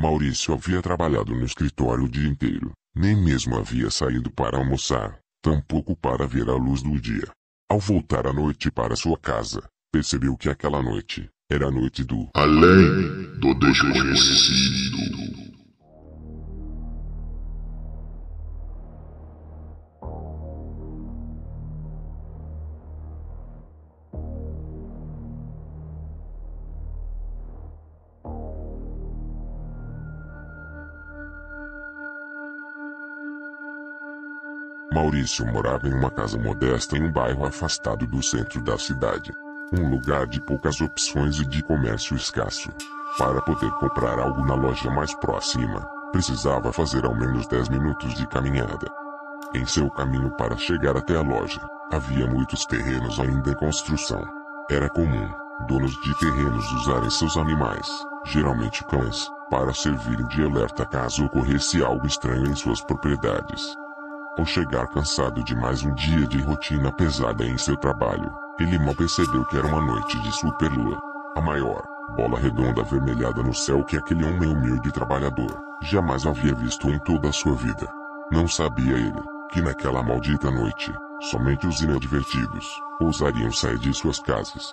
Maurício havia trabalhado no escritório o dia inteiro, nem mesmo havia saído para almoçar, tampouco para ver a luz do dia. Ao voltar à noite para sua casa, percebeu que aquela noite era a noite do Além do Desconhecido. Maurício morava em uma casa modesta em um bairro afastado do centro da cidade. Um lugar de poucas opções e de comércio escasso. Para poder comprar algo na loja mais próxima, precisava fazer ao menos 10 minutos de caminhada. Em seu caminho para chegar até a loja, havia muitos terrenos ainda em construção. Era comum donos de terrenos usarem seus animais, geralmente cães, para servirem de alerta caso ocorresse algo estranho em suas propriedades. Ao chegar cansado de mais um dia de rotina pesada em seu trabalho, ele mal percebeu que era uma noite de superlua. A maior, bola redonda avermelhada no céu que aquele homem humilde trabalhador jamais havia visto em toda a sua vida. Não sabia ele que naquela maldita noite, somente os inadvertidos ousariam sair de suas casas.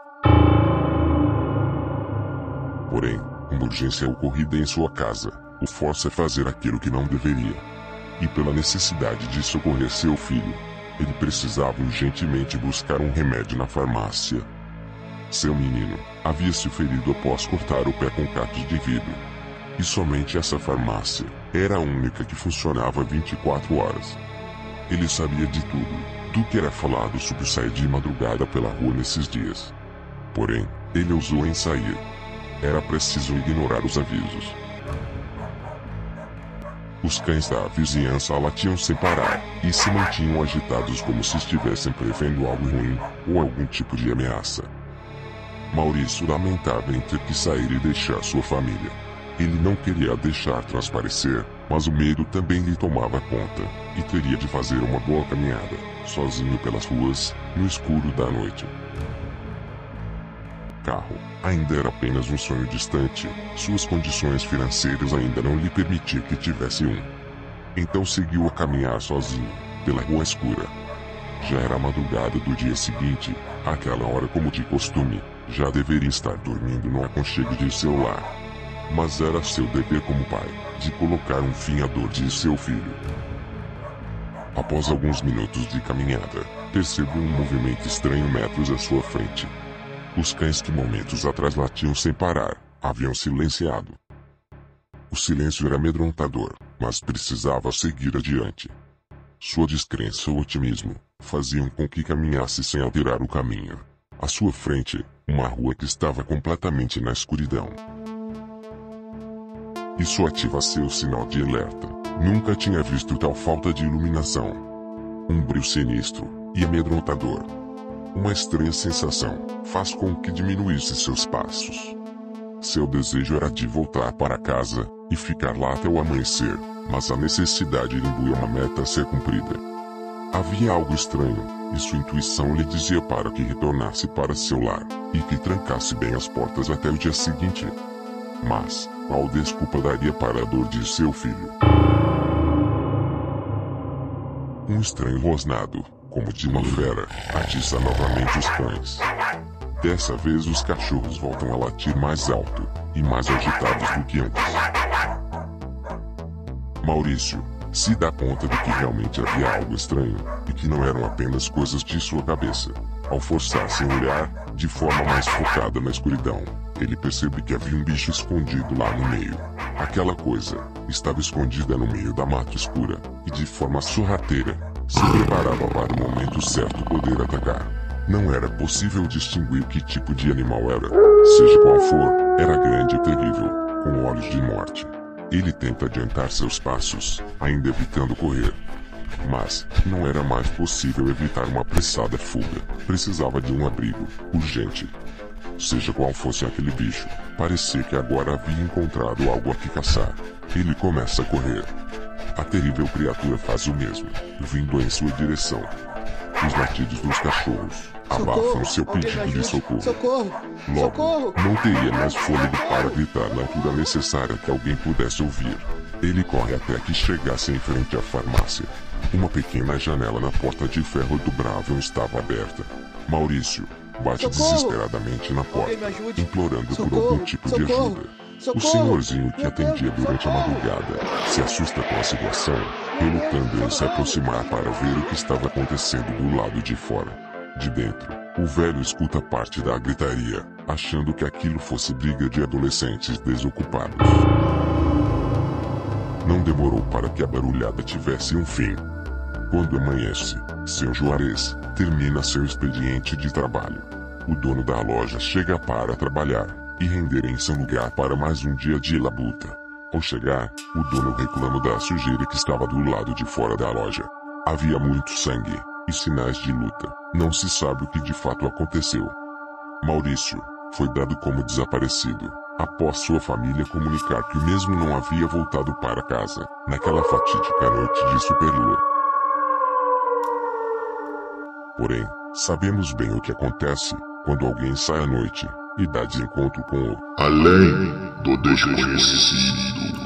Porém, uma urgência ocorrida em sua casa o força a fazer aquilo que não deveria e pela necessidade de socorrer seu filho, ele precisava urgentemente buscar um remédio na farmácia. Seu menino havia se ferido após cortar o pé com cacos de vidro. E somente essa farmácia era a única que funcionava 24 horas. Ele sabia de tudo, do que era falado sobre sair de madrugada pela rua nesses dias. Porém, ele ousou em sair. Era preciso ignorar os avisos. Os cães da vizinhança latiam sem parar, e se mantinham agitados como se estivessem prevendo algo ruim, ou algum tipo de ameaça. Maurício lamentava em ter que sair e deixar sua família. Ele não queria deixar transparecer, mas o medo também lhe tomava conta, e teria de fazer uma boa caminhada, sozinho pelas ruas, no escuro da noite carro. Ainda era apenas um sonho distante, suas condições financeiras ainda não lhe permitiam que tivesse um. Então seguiu a caminhar sozinho, pela rua escura. Já era madrugada do dia seguinte, àquela hora como de costume, já deveria estar dormindo no aconchego de seu lar. Mas era seu dever como pai, de colocar um fim à dor de seu filho. Após alguns minutos de caminhada, percebeu um movimento estranho metros à sua frente. Os cães que momentos atrás latiam sem parar, haviam silenciado. O silêncio era amedrontador, mas precisava seguir adiante. Sua descrença ou otimismo faziam com que caminhasse sem alterar o caminho. À sua frente, uma rua que estava completamente na escuridão. Isso ativa seu sinal de alerta. Nunca tinha visto tal falta de iluminação. Um brilho sinistro e amedrontador uma estranha sensação faz com que diminuísse seus passos. Seu desejo era de voltar para casa e ficar lá até o amanhecer, mas a necessidade lhe imbuía uma meta a ser cumprida. Havia algo estranho, e sua intuição lhe dizia para que retornasse para seu lar e que trancasse bem as portas até o dia seguinte. Mas, qual desculpa daria para a dor de seu filho? Um estranho rosnado, como de uma fera, atiça novamente os cães. Dessa vez os cachorros voltam a latir mais alto e mais agitados do que antes. Maurício se dá conta de que realmente havia algo estranho e que não eram apenas coisas de sua cabeça. Ao forçar sem olhar, de forma mais focada na escuridão, ele percebe que havia um bicho escondido lá no meio. Aquela coisa estava escondida no meio da mata escura e de forma sorrateira se preparava para o momento certo poder atacar. Não era possível distinguir que tipo de animal era. Seja qual for, era grande e terrível, com olhos de morte. Ele tenta adiantar seus passos, ainda evitando correr. Mas, não era mais possível evitar uma apressada fuga. Precisava de um abrigo, urgente. Seja qual fosse aquele bicho, parecia que agora havia encontrado algo a que caçar. Ele começa a correr, a terrível criatura faz o mesmo, vindo em sua direção. Os latidos dos cachorros, abafam seu pedido de socorro. Socorro! Logo, Socorro! não teria mais fôlego para gritar na altura necessária que alguém pudesse ouvir. Ele corre até que chegasse em frente à farmácia. Uma pequena janela na porta de ferro dobrável estava aberta. Maurício bate Socorro! desesperadamente na porta, implorando por Socorro! algum tipo de Socorro! O senhorzinho que atendia durante a madrugada se assusta com a situação, relutando em se aproximar para ver o que estava acontecendo do lado de fora. De dentro, o velho escuta parte da gritaria, achando que aquilo fosse briga de adolescentes desocupados. Não demorou para que a barulhada tivesse um fim. Quando amanhece, seu Juarez termina seu expediente de trabalho. O dono da loja chega para trabalhar e render em seu lugar para mais um dia de labuta. Ao chegar, o dono reclama da sujeira que estava do lado de fora da loja. Havia muito sangue e sinais de luta. Não se sabe o que de fato aconteceu. Maurício foi dado como desaparecido após sua família comunicar que o mesmo não havia voltado para casa naquela fatídica noite de superlua. Porém, sabemos bem o que acontece quando alguém sai à noite e dá de encontro com o Além do desconhecido.